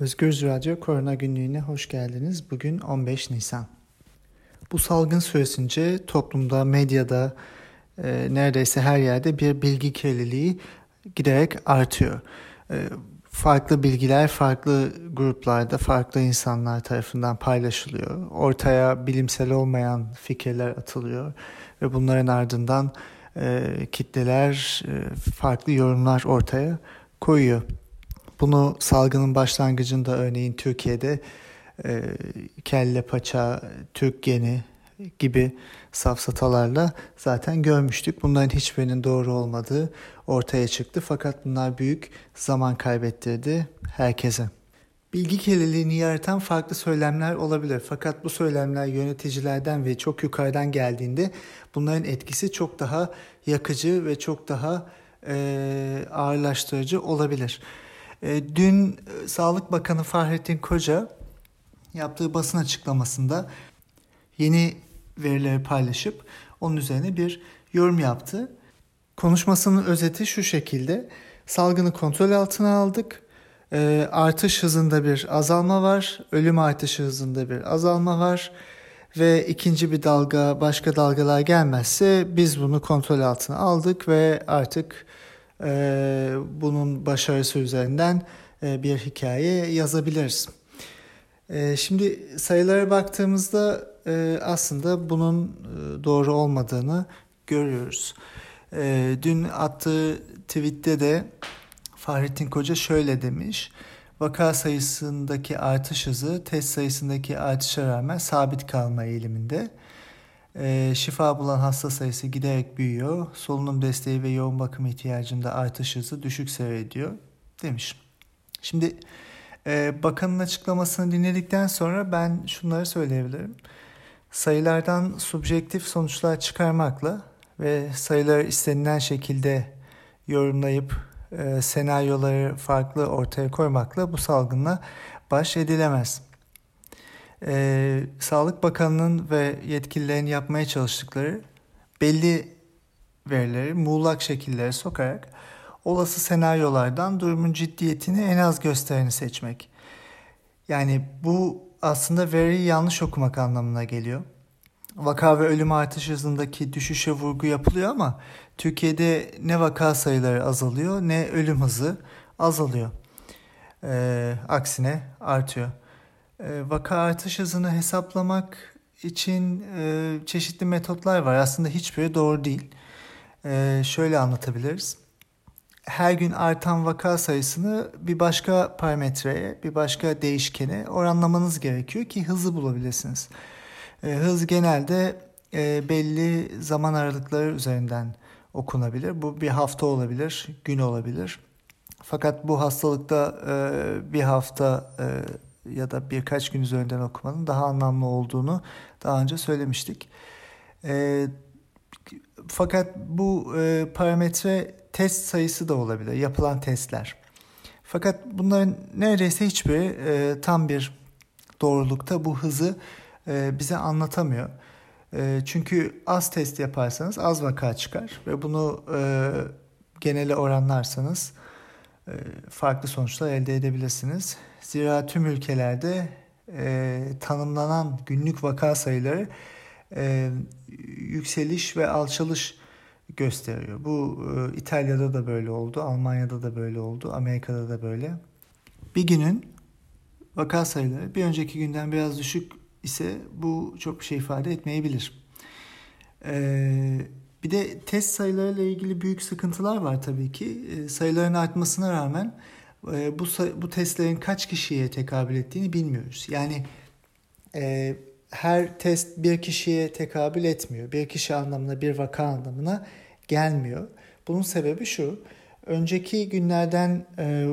Özgür Radyo Korona Günlüğü'ne hoş geldiniz. Bugün 15 Nisan. Bu salgın süresince toplumda, medyada, e, neredeyse her yerde bir bilgi kirliliği giderek artıyor. E, farklı bilgiler farklı gruplarda, farklı insanlar tarafından paylaşılıyor. Ortaya bilimsel olmayan fikirler atılıyor ve bunların ardından e, kitleler e, farklı yorumlar ortaya koyuyor. Bunu salgının başlangıcında örneğin Türkiye'de e, kelle paça, Türk geni gibi safsatalarla zaten görmüştük. Bunların hiçbirinin doğru olmadığı ortaya çıktı. Fakat bunlar büyük zaman kaybettirdi herkese. Bilgi kirliliğini yaratan farklı söylemler olabilir. Fakat bu söylemler yöneticilerden ve çok yukarıdan geldiğinde bunların etkisi çok daha yakıcı ve çok daha e, ağırlaştırıcı olabilir. E, dün e, Sağlık Bakanı Fahrettin Koca yaptığı basın açıklamasında yeni verileri paylaşıp onun üzerine bir yorum yaptı. Konuşmasının özeti şu şekilde. Salgını kontrol altına aldık. E, artış hızında bir azalma var. Ölüm artış hızında bir azalma var. Ve ikinci bir dalga, başka dalgalar gelmezse biz bunu kontrol altına aldık ve artık e, bunun başarısı üzerinden e, bir hikaye yazabiliriz. E, şimdi sayılara baktığımızda e, aslında bunun e, doğru olmadığını görüyoruz. E, dün attığı tweette de Fahrettin Koca şöyle demiş. Vaka sayısındaki artış hızı test sayısındaki artışa rağmen sabit kalma eğiliminde. E, şifa bulan hasta sayısı giderek büyüyor. Solunum desteği ve yoğun bakım ihtiyacında artış hızı düşük seyrediyor demiş. Şimdi e, bakanın açıklamasını dinledikten sonra ben şunları söyleyebilirim. Sayılardan subjektif sonuçlar çıkarmakla ve sayıları istenilen şekilde yorumlayıp e, senaryoları farklı ortaya koymakla bu salgınla baş edilemez. E, Sağlık Bakanı'nın ve yetkililerin yapmaya çalıştıkları belli verileri muğlak şekillere sokarak olası senaryolardan durumun ciddiyetini en az göstereni seçmek. Yani bu aslında veriyi yanlış okumak anlamına geliyor. Vaka ve ölüm artış hızındaki düşüşe vurgu yapılıyor ama Türkiye'de ne vaka sayıları azalıyor ne ölüm hızı azalıyor. Ee, aksine artıyor. Ee, vaka artış hızını hesaplamak için e, çeşitli metotlar var. Aslında hiçbiri doğru değil. Ee, şöyle anlatabiliriz. Her gün artan vaka sayısını bir başka parametreye, bir başka değişkene oranlamanız gerekiyor ki hızı bulabilirsiniz. Ee, hız genelde e, belli zaman aralıkları üzerinden okunabilir. Bu bir hafta olabilir, gün olabilir. Fakat bu hastalıkta e, bir hafta ya da birkaç gün üzerinden okumanın daha anlamlı olduğunu daha önce söylemiştik. E, fakat bu e, parametre test sayısı da olabilir, yapılan testler. Fakat bunların neredeyse hiçbiri e, tam bir doğrulukta bu hızı e, bize anlatamıyor. E, çünkü az test yaparsanız az vaka çıkar ve bunu e, genele oranlarsanız farklı sonuçlar elde edebilirsiniz. Zira tüm ülkelerde e, tanımlanan günlük vaka sayıları e, yükseliş ve alçalış gösteriyor. Bu e, İtalya'da da böyle oldu, Almanya'da da böyle oldu, Amerika'da da böyle. Bir günün vaka sayıları bir önceki günden biraz düşük ise bu çok bir şey ifade etmeyebilir. Ee, bir de test sayılarıyla ilgili büyük sıkıntılar var tabii ki. Ee, sayıların artmasına rağmen e, bu bu testlerin kaç kişiye tekabül ettiğini bilmiyoruz. Yani e, her test bir kişiye tekabül etmiyor. Bir kişi anlamına, bir vaka anlamına gelmiyor. Bunun sebebi şu. Önceki günlerden e,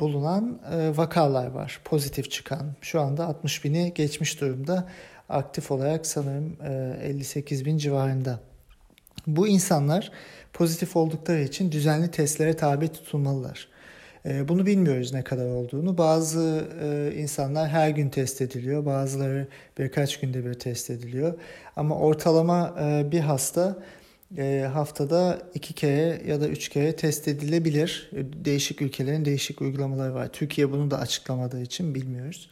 bulunan e, vakalar var. Pozitif çıkan. Şu anda 60 bini geçmiş durumda. Aktif olarak sanırım e, 58 bin civarında. Bu insanlar pozitif oldukları için düzenli testlere tabi tutulmalılar. E, bunu bilmiyoruz ne kadar olduğunu. Bazı e, insanlar her gün test ediliyor, bazıları birkaç günde bir test ediliyor. Ama ortalama e, bir hasta e, haftada iki kere ya da üç kere test edilebilir. Değişik ülkelerin değişik uygulamaları var. Türkiye bunu da açıklamadığı için bilmiyoruz.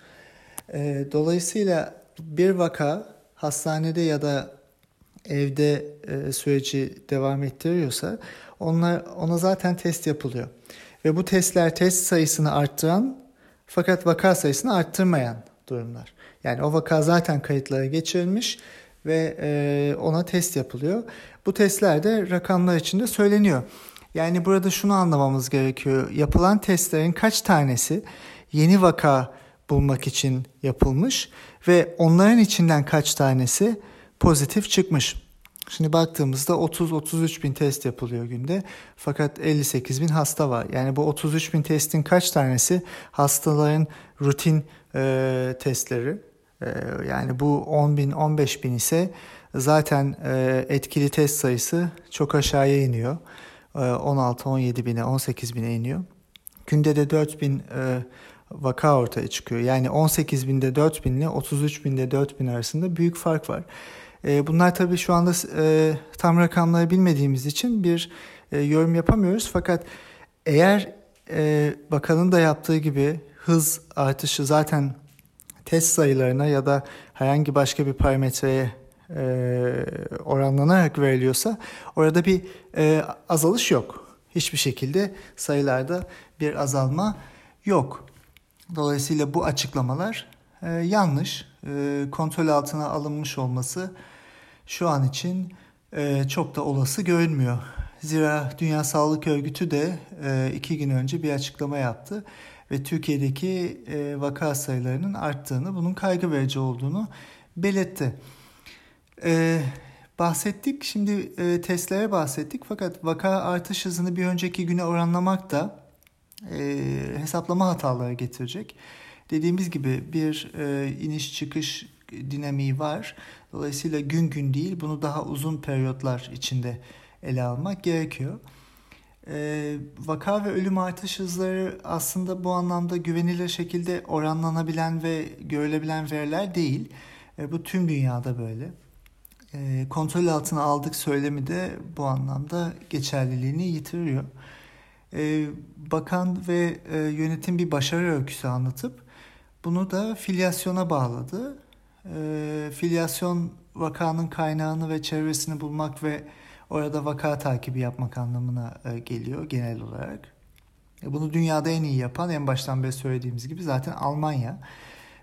Dolayısıyla bir vaka hastanede ya da evde e, süreci devam ettiriyorsa onlar ona zaten test yapılıyor. Ve bu testler test sayısını arttıran fakat vaka sayısını arttırmayan durumlar. Yani o vaka zaten kayıtlara geçirilmiş ve e, ona test yapılıyor. Bu testler de rakamlar içinde söyleniyor. Yani burada şunu anlamamız gerekiyor. Yapılan testlerin kaç tanesi yeni vaka bulmak için yapılmış ve onların içinden kaç tanesi pozitif çıkmış. Şimdi baktığımızda 30-33 bin test yapılıyor günde fakat 58 bin hasta var. Yani bu 33 bin testin kaç tanesi hastaların rutin e, testleri? E, yani bu 10 bin 15 bin ise zaten e, etkili test sayısı çok aşağıya iniyor. E, 16-17 bine 18 bine iniyor. Günde de 4 bin e, vaka ortaya çıkıyor. Yani 18 binde 4 bin ile 33 binde 4 bin arasında büyük fark var. E, bunlar tabii şu anda e, tam rakamları bilmediğimiz için bir e, yorum yapamıyoruz. Fakat eğer e, bakanın da yaptığı gibi hız artışı zaten test sayılarına ya da herhangi başka bir parametreye oranlanarak veriliyorsa orada bir azalış yok. Hiçbir şekilde sayılarda bir azalma yok. Dolayısıyla bu açıklamalar e, yanlış. E, kontrol altına alınmış olması şu an için e, çok da olası görünmüyor. Zira Dünya Sağlık Örgütü de e, iki gün önce bir açıklama yaptı ve Türkiye'deki e, vaka sayılarının arttığını, bunun kaygı verici olduğunu belirtti. E, bahsettik, şimdi e, testlere bahsettik fakat vaka artış hızını bir önceki güne oranlamak da e, hesaplama hataları getirecek. Dediğimiz gibi bir e, iniş çıkış dinamiği var. Dolayısıyla gün gün değil bunu daha uzun periyotlar içinde ele almak gerekiyor. E, vaka ve ölüm artış hızları aslında bu anlamda güvenilir şekilde oranlanabilen ve görülebilen veriler değil. E, bu tüm dünyada böyle. E, kontrol altına aldık söylemi de bu anlamda geçerliliğini yitiriyor. E, bakan ve e, yönetim bir başarı öyküsü anlatıp bunu da filyasyona bağladı. E, filyasyon vakanın kaynağını ve çevresini bulmak ve orada vaka takibi yapmak anlamına e, geliyor genel olarak. E, bunu dünyada en iyi yapan en baştan beri söylediğimiz gibi zaten Almanya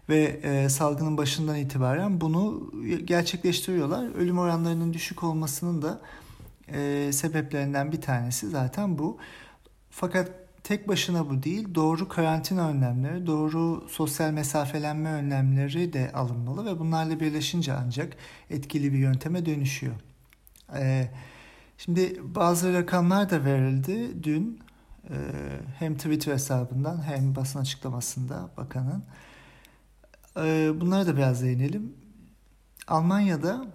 ve e, salgının başından itibaren bunu gerçekleştiriyorlar. Ölüm oranlarının düşük olmasının da e, sebeplerinden bir tanesi zaten bu. Fakat tek başına bu değil, doğru karantina önlemleri, doğru sosyal mesafelenme önlemleri de alınmalı ve bunlarla birleşince ancak etkili bir yönteme dönüşüyor. Ee, şimdi bazı rakamlar da verildi dün e, hem Twitter hesabından hem basın açıklamasında bakanın. E, bunlara da biraz değinelim. Almanya'da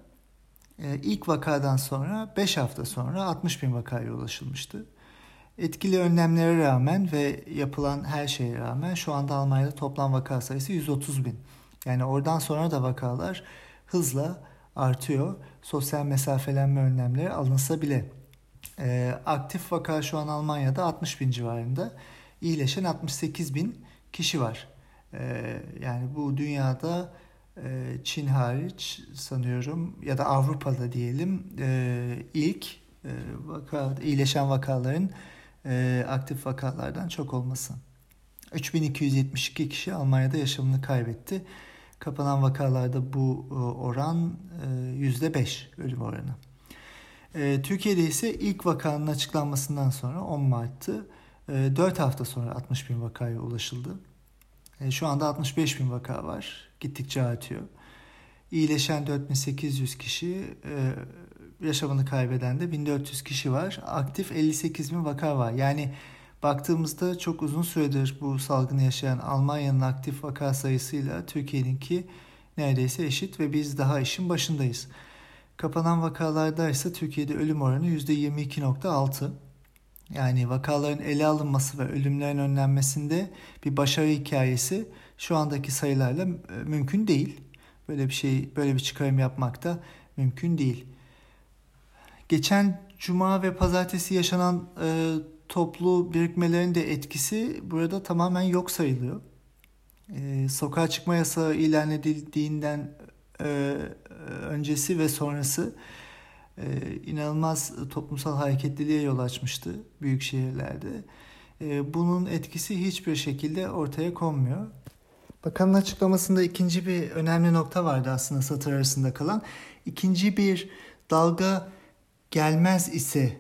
e, ilk vakadan sonra 5 hafta sonra 60 bin vakaya ulaşılmıştı. Etkili önlemlere rağmen ve yapılan her şeye rağmen şu anda Almanya'da toplam vaka sayısı 130 bin. Yani oradan sonra da vakalar hızla artıyor. Sosyal mesafelenme önlemleri alınsa bile. E, aktif vaka şu an Almanya'da 60 bin civarında. İyileşen 68 bin kişi var. E, yani bu dünyada e, Çin hariç sanıyorum ya da Avrupa'da diyelim e, ilk e, vaka, iyileşen vakaların e, aktif vakalardan çok olması. 3272 kişi Almanya'da yaşamını kaybetti. Kapanan vakalarda bu e, oran %5 e, ölüm oranı. E, Türkiye'de ise ilk vakanın açıklanmasından sonra 10 Mart'tı 4 hafta sonra 60 bin vakaya ulaşıldı. Şu anda 65 bin vaka var. Gittikçe artıyor. İyileşen 4800 kişi, yaşamını kaybeden de 1400 kişi var. Aktif 58 bin vaka var. Yani baktığımızda çok uzun süredir bu salgını yaşayan Almanya'nın aktif vaka sayısıyla Türkiye'ninki neredeyse eşit ve biz daha işin başındayız. Kapanan vakalarda ise Türkiye'de ölüm oranı %22.6. Yani vakaların ele alınması ve ölümlerin önlenmesinde bir başarı hikayesi şu andaki sayılarla mümkün değil. Böyle bir şey, böyle bir çıkarım yapmak da mümkün değil. Geçen cuma ve pazartesi yaşanan e, toplu birikmelerin de etkisi burada tamamen yok sayılıyor. E, sokağa çıkma yasağı ilan edildiğinden e, öncesi ve sonrası e, inanılmaz toplumsal hareketliliğe yol açmıştı büyük şehirlerde. E, bunun etkisi hiçbir şekilde ortaya konmuyor. Bakanın açıklamasında ikinci bir önemli nokta vardı aslında satır arasında kalan. İkinci bir dalga gelmez ise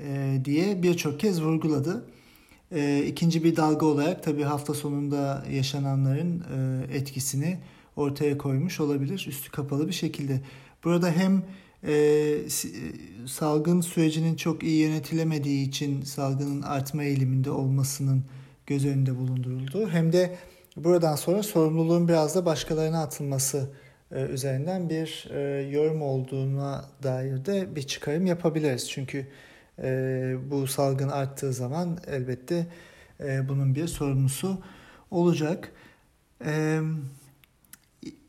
e, diye birçok kez vurguladı. E, ikinci bir dalga olarak tabii hafta sonunda yaşananların e, etkisini ortaya koymuş olabilir üstü kapalı bir şekilde. Burada hem e, e, salgın sürecinin çok iyi yönetilemediği için salgının artma eğiliminde olmasının göz önünde bulunduruldu. Hem de buradan sonra sorumluluğun biraz da başkalarına atılması üzerinden bir e, yorum olduğuna dair de bir çıkarım yapabiliriz. Çünkü e, bu salgın arttığı zaman elbette e, bunun bir sorumlusu olacak.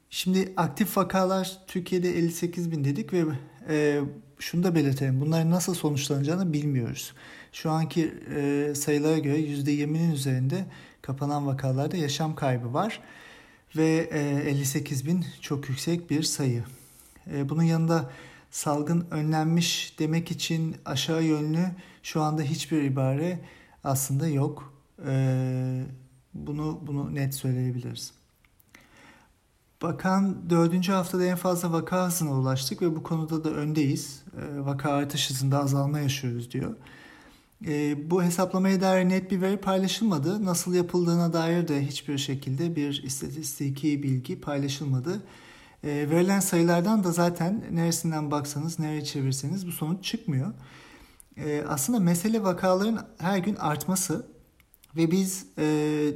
Şimdi aktif vakalar Türkiye'de 58 bin dedik ve e, şunu da belirtelim. Bunların nasıl sonuçlanacağını bilmiyoruz. Şu anki e, sayılara göre %20'nin üzerinde kapanan vakalarda yaşam kaybı var. Ve e, 58 bin çok yüksek bir sayı. E, bunun yanında salgın önlenmiş demek için aşağı yönlü şu anda hiçbir ibare aslında yok. E, bunu bunu net söyleyebiliriz. Bakan dördüncü haftada en fazla vaka hızına ulaştık ve bu konuda da öndeyiz. E, vaka artış hızında azalma yaşıyoruz diyor. E, bu hesaplamaya dair net bir veri paylaşılmadı. Nasıl yapıldığına dair de hiçbir şekilde bir istatistiki bilgi paylaşılmadı. E, verilen sayılardan da zaten neresinden baksanız, nereye çevirseniz bu sonuç çıkmıyor. E, aslında mesele vakaların her gün artması ve biz e,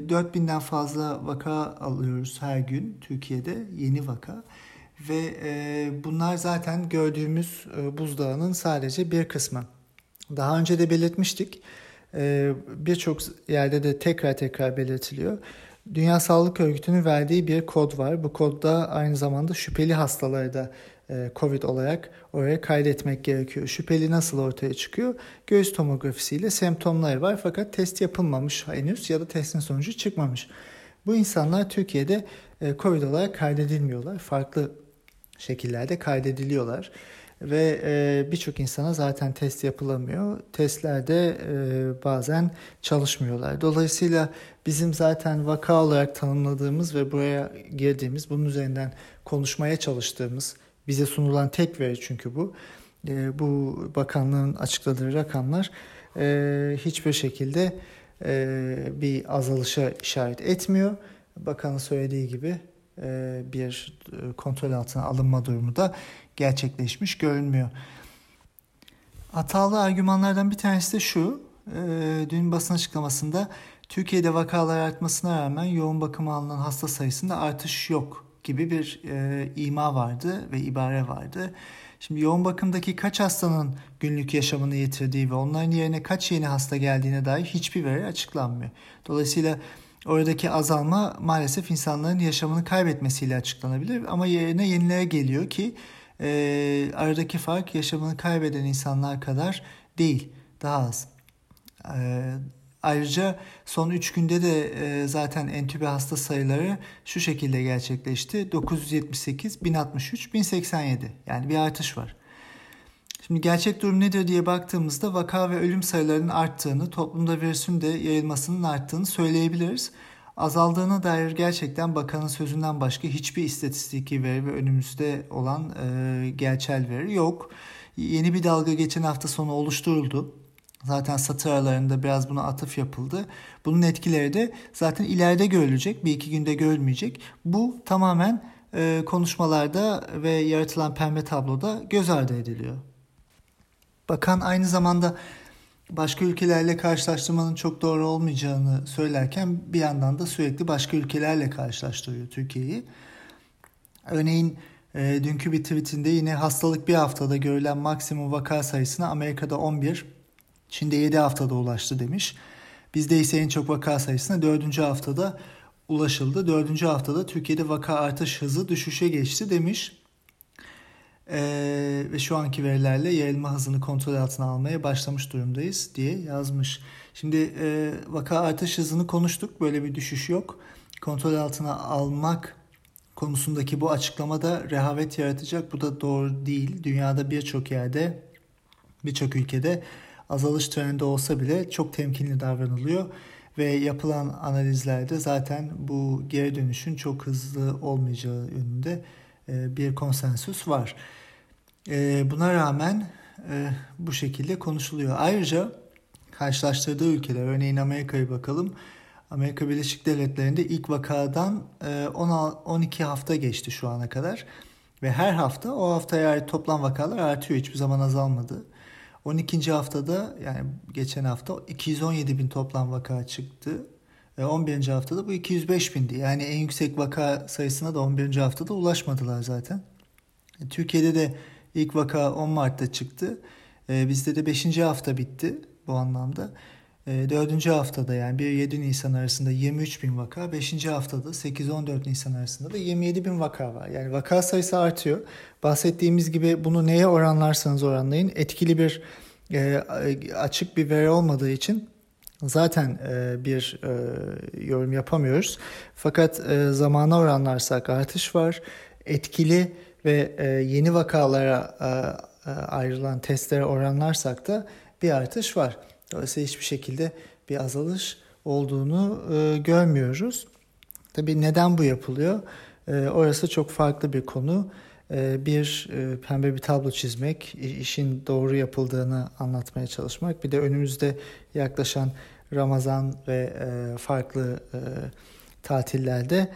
4000'den fazla vaka alıyoruz her gün Türkiye'de yeni vaka. Ve e, bunlar zaten gördüğümüz e, buzdağının sadece bir kısmı. Daha önce de belirtmiştik. E, Birçok yerde de tekrar tekrar belirtiliyor. Dünya Sağlık Örgütü'nün verdiği bir kod var. Bu kodda aynı zamanda şüpheli hastaları da e, COVID olarak oraya kaydetmek gerekiyor. Şüpheli nasıl ortaya çıkıyor? Göğüs tomografisiyle semptomları var fakat test yapılmamış henüz ya da testin sonucu çıkmamış. Bu insanlar Türkiye'de e, COVID olarak kaydedilmiyorlar. Farklı şekillerde kaydediliyorlar ve e, birçok insana zaten test yapılamıyor. Testlerde e, bazen çalışmıyorlar. Dolayısıyla bizim zaten vaka olarak tanımladığımız ve buraya girdiğimiz, bunun üzerinden konuşmaya çalıştığımız, bize sunulan tek veri çünkü bu. E, bu bakanlığın açıkladığı rakamlar e, hiçbir şekilde e, bir azalışa işaret etmiyor. Bakanın söylediği gibi e, bir kontrol altına alınma durumu da gerçekleşmiş görünmüyor. Hatalı argümanlardan bir tanesi de şu. E, dün basın açıklamasında Türkiye'de vakalar artmasına rağmen yoğun bakıma alınan hasta sayısında artış yok gibi bir e, ima vardı ve ibare vardı. Şimdi yoğun bakımdaki kaç hastanın günlük yaşamını yitirdiği ve onların yerine kaç yeni hasta geldiğine dair hiçbir veri açıklanmıyor. Dolayısıyla oradaki azalma maalesef insanların yaşamını kaybetmesiyle açıklanabilir ama yerine yenilere geliyor ki e, aradaki fark yaşamını kaybeden insanlar kadar değil, daha az. E, Ayrıca son 3 günde de e, zaten entübe hasta sayıları şu şekilde gerçekleşti. 978, 1063, 1087 yani bir artış var. Şimdi gerçek durum nedir diye baktığımızda vaka ve ölüm sayılarının arttığını, toplumda virüsün de yayılmasının arttığını söyleyebiliriz. Azaldığına dair gerçekten bakanın sözünden başka hiçbir istatistiki veri ve önümüzde olan e, gerçel veri yok. Yeni bir dalga geçen hafta sonu oluşturuldu. Zaten satır aralarında biraz buna atıf yapıldı. Bunun etkileri de zaten ileride görülecek. Bir iki günde görülmeyecek. Bu tamamen e, konuşmalarda ve yaratılan pembe tabloda göz ardı ediliyor. Bakan aynı zamanda başka ülkelerle karşılaştırmanın çok doğru olmayacağını söylerken bir yandan da sürekli başka ülkelerle karşılaştırıyor Türkiye'yi. Örneğin e, dünkü bir tweetinde yine hastalık bir haftada görülen maksimum vaka sayısına Amerika'da 11, Çin'de 7 haftada ulaştı demiş. Bizde ise en çok vaka sayısına 4. haftada ulaşıldı. 4. haftada Türkiye'de vaka artış hızı düşüşe geçti demiş. E, ve şu anki verilerle yayılma hızını kontrol altına almaya başlamış durumdayız diye yazmış. Şimdi e, vaka artış hızını konuştuk. Böyle bir düşüş yok. Kontrol altına almak konusundaki bu açıklamada rehavet yaratacak. Bu da doğru değil. Dünyada birçok yerde, birçok ülkede azalış trendi olsa bile çok temkinli davranılıyor ve yapılan analizlerde zaten bu geri dönüşün çok hızlı olmayacağı yönünde bir konsensüs var. E, buna rağmen e, bu şekilde konuşuluyor. Ayrıca karşılaştırdığı ülkeler, örneğin Amerika'ya bakalım. Amerika Birleşik Devletleri'nde ilk vakadan 12 hafta geçti şu ana kadar. Ve her hafta o haftaya ait toplam vakalar artıyor. Hiçbir zaman azalmadı. 12. haftada yani geçen hafta 217 bin toplam vaka çıktı. 11. haftada bu 205 bindi. Yani en yüksek vaka sayısına da 11. haftada ulaşmadılar zaten. E, Türkiye'de de ilk vaka 10 Mart'ta çıktı. E, bizde de 5. hafta bitti bu anlamda. E, 4. haftada yani 1-7 Nisan arasında 23 bin vaka, 5. haftada 8-14 Nisan arasında da 27 bin vaka var. Yani vaka sayısı artıyor. Bahsettiğimiz gibi bunu neye oranlarsanız oranlayın etkili bir e, açık bir veri olmadığı için zaten e, bir e, yorum yapamıyoruz. Fakat e, zamana oranlarsak artış var. Etkili ve e, yeni vakalara e, e, ayrılan testlere oranlarsak da bir artış var. Dolayısıyla hiçbir şekilde bir azalış olduğunu e, görmüyoruz. Tabii neden bu yapılıyor? E, orası çok farklı bir konu. E, bir e, pembe bir tablo çizmek, işin doğru yapıldığını anlatmaya çalışmak. Bir de önümüzde yaklaşan Ramazan ve e, farklı tatillerde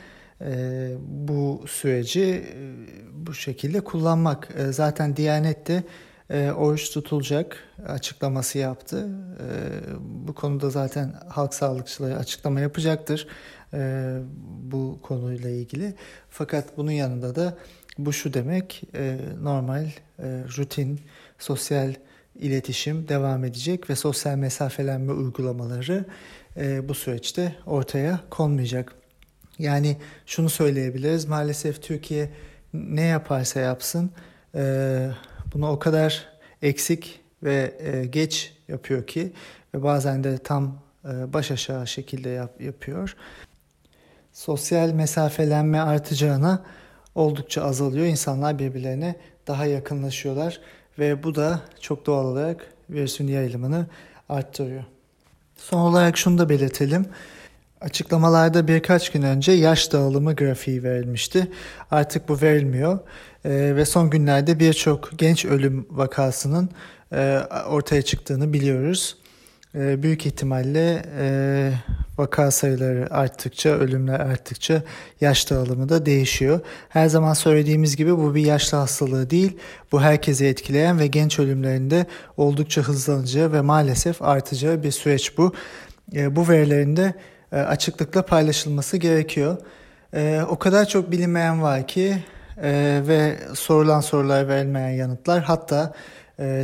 bu süreci bu şekilde kullanmak. Zaten Diyanet de oruç tutulacak açıklaması yaptı. Bu konuda zaten halk sağlıkçıları açıklama yapacaktır bu konuyla ilgili. Fakat bunun yanında da bu şu demek e, normal e, rutin sosyal iletişim devam edecek ve sosyal mesafelenme uygulamaları e, bu süreçte ortaya konmayacak. Yani şunu söyleyebiliriz maalesef Türkiye ne yaparsa yapsın e, bunu o kadar eksik ve e, geç yapıyor ki ve bazen de tam e, baş aşağı şekilde yap, yapıyor. Sosyal mesafelenme artacağına oldukça azalıyor. İnsanlar birbirlerine daha yakınlaşıyorlar ve bu da çok doğal olarak virüsün yayılımını arttırıyor. Son olarak şunu da belirtelim. Açıklamalarda birkaç gün önce yaş dağılımı grafiği verilmişti. Artık bu verilmiyor e, ve son günlerde birçok genç ölüm vakasının e, ortaya çıktığını biliyoruz. E, büyük ihtimalle e, vaka sayıları arttıkça, ölümler arttıkça yaş dağılımı da değişiyor. Her zaman söylediğimiz gibi bu bir yaşlı hastalığı değil. Bu herkesi etkileyen ve genç ölümlerinde oldukça hızlanacağı ve maalesef artacağı bir süreç bu. E, bu verilerin de e, açıklıkla paylaşılması gerekiyor. E, o kadar çok bilinmeyen var ki ve sorulan sorular verilmeyen yanıtlar hatta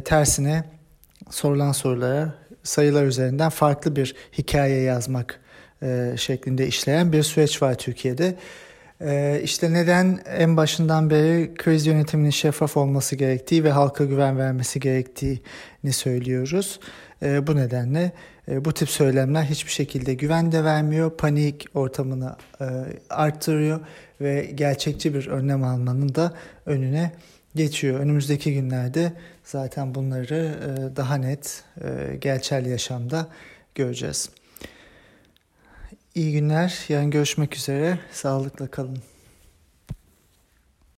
tersine sorulan sorulara sayılar üzerinden farklı bir hikaye yazmak e, şeklinde işleyen bir süreç var Türkiye'de. E, işte neden en başından beri kriz yönetiminin şeffaf olması gerektiği ve halka güven vermesi gerektiğini söylüyoruz. E, bu nedenle e, bu tip söylemler hiçbir şekilde güven de vermiyor, panik ortamını e, arttırıyor ve gerçekçi bir önlem almanın da önüne geçiyor. Önümüzdeki günlerde zaten bunları daha net gerçel yaşamda göreceğiz. İyi günler. Yarın görüşmek üzere. Sağlıkla kalın.